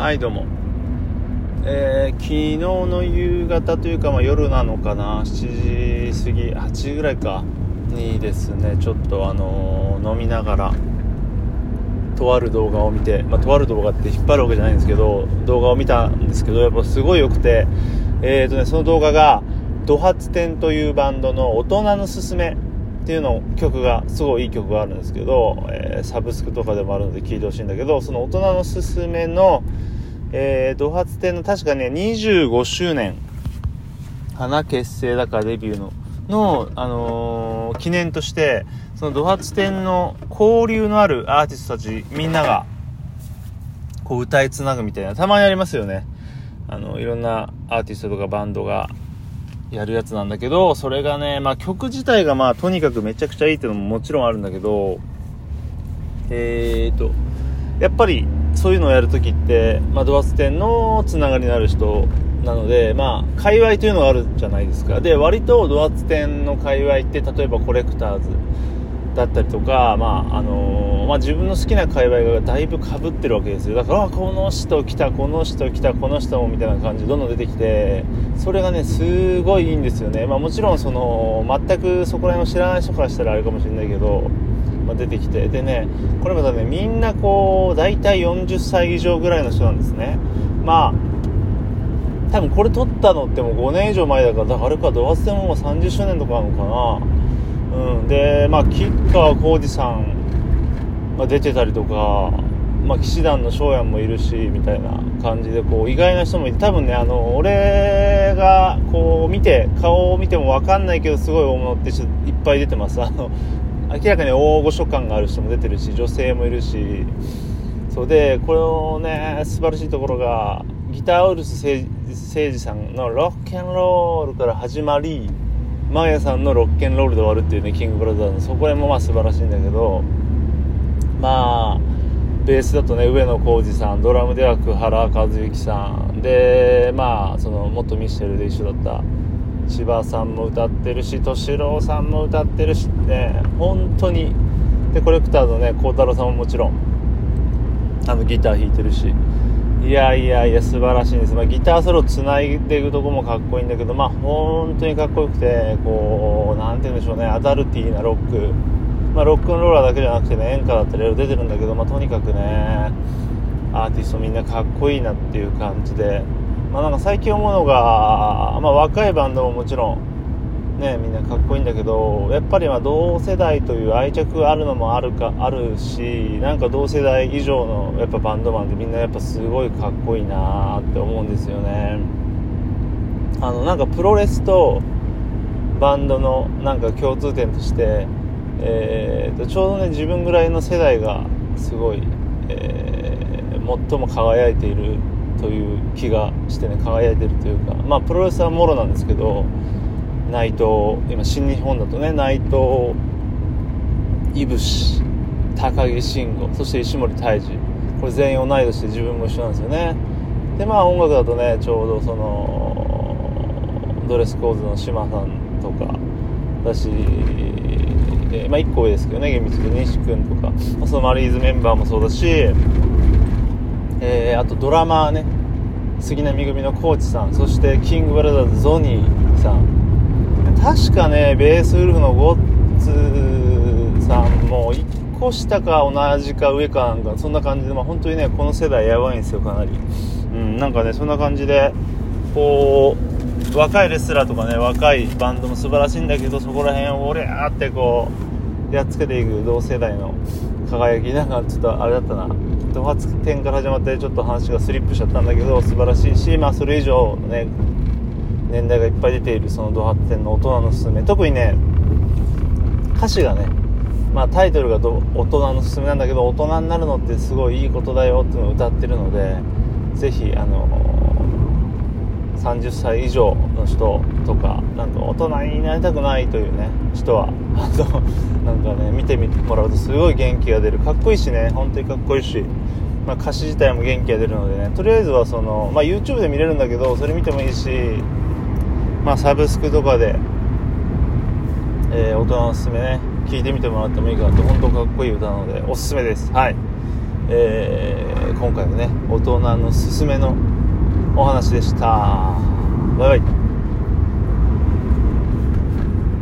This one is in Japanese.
はいどうも。えー、昨日の夕方というか、まあ、夜なのかな。7時過ぎ8時ぐらいかにですねちょっとあのー、飲みながらとある動画を見て、まあ、とある動画って引っ張るわけじゃないんですけど動画を見たんですけどやっぱすごい良くてえーとねその動画が「ド発展」というバンドの「大人のすすめ」っていうの曲がすごいいい曲があるんですけど、えー、サブスクとかでもあるので聴いてほしいんだけどその大人のすすめの、えー、ド発展の確かね25周年花結成だからデビューのの、あのー、記念としてそのド発展の交流のあるアーティストたちみんながこう歌いつなぐみたいなたまにありますよね。あのいろんなアーティストとかバンドがやるやつなんだけど、それがね、まあ曲自体がまあとにかくめちゃくちゃいいっていうのももちろんあるんだけど、えーと、やっぱりそういうのをやるときって、まあドアス店のつながりのある人なので、まあ界隈というのがあるじゃないですか。で、割とドアツ店の界隈って例えばコレクターズだったりとか、まああのー、まあ、自分の好きな界隈がだいぶかぶってるわけですよ。だからこの人来たこの人来たこの人もみたいな感じどんどん出てきてそれがねすごいいいんですよね、まあ、もちろんその全くそこら辺を知らない人からしたらあれかもしれないけど、まあ、出てきて。でねこれまたねみんなこう大体40歳以上ぐらいの人なんですね。まあ多分これ撮ったのってもう5年以上前だからだからあれかドアステももう30周年とかなのかな。うん、で、まあ、吉川晃司さんが出てたりとか、まあ、騎士団の翔也もいるしみたいな感じでこう意外な人もいて多分ねあの俺がこう見て顔を見ても分かんないけどすごい大物っていっぱい出てます。あの明らかに大御所感がある人も出てるし女性もいるしそうでこれのね素晴らしいところがギターウルス誠司さんのロックンロールから始まりマーヤさんのロッケンロールで終わるっていうねキングブラザーズのそこら辺もまあ素晴らしいんだけどまあベースだとね上野浩二さんドラムでは久原和幸さん。でまあその元ミッシェルで一緒だった千葉さんも歌ってるし敏郎さんも歌ってるしね本当に。でコレクターのね孝太郎さんももちろん。あのギター弾いてるし。いやいやいや素晴らしいです、まあ、ギターソロつないでいくとこもかっこいいんだけどまあ本当にかっこよくてこう何て言うんでしょうねアダルティーなロック。まあ、ロックンローラーだけじゃなくてね演歌だったりいろいろ出てるんだけど、まあ、とにかくねアーティストみんなかっこいいなっていう感じで、まあ、なんか最近思うのが、まあ、若いバンドももちろんねみんなかっこいいんだけどやっぱりま同世代という愛着があるのもあるかあるしなんか同世代以上のやっぱバンドマンでみんなやっぱすごいかっこいいなって思うんですよね。あのなんかプロレスとバンドのなんか共通点として、えーと、ちょうどね自分ぐらいの世代がすごい、えー、最も輝いているという気がしてね輝いてるというかまあプロレスはもろなんですけど内藤今新日本だとね内藤いぶし高木慎吾そして石森泰治これ全員同い年で自分も一緒なんですよね。でまあ音楽だとねちょうどそのドレスコーズの島さんとかだし、えまあ1個上ですけどね厳密に西君とか、まあ、そのマリーズメンバーもそうだし、えー、あとドラマーね杉並組のコーチさんそしてキングブラザーズゾニーさん。確かねベースウルフのゴッツさんも1個下か同じか上かなんかそんな感じで、まあ、本当にねこの世代やばいんですよかなり。うんなんかねそんな感じでこう若いレスラーとかね若いバンドも素晴らしいんだけどそこら辺を俺やってこうやっつけていく同世代の輝きなんかちょっとあれだったな。ド発展から始まってちょっと話がスリップしちゃったんだけど素晴らしいしまあそれ以上ね年代がいっぱい出ているそのド発展の大人のすすめ。特にね歌詞がねまあタイトルが大人のすすめなんだけど大人になるのってすごいいいことだよっていうのを歌ってるのでぜひあの30歳以上の人とかなんか大人になりたくないというね人はあの なんかね見てみてもらうとすごい元気が出る。かっこいいしね本当にかっこいいし。まあ、歌詞自体も元気が出るのでね。とりあえずはその、まあ、YouTube で見れるんだけどそれ見てもいいしまあ、サブスクとかで、えー、大人のおすすめね聞いてみてもらってもいいかなと本当かっこいい歌なのでおすすめです。はい。えー今回はね大人のすすめのお話でした。バイバイ。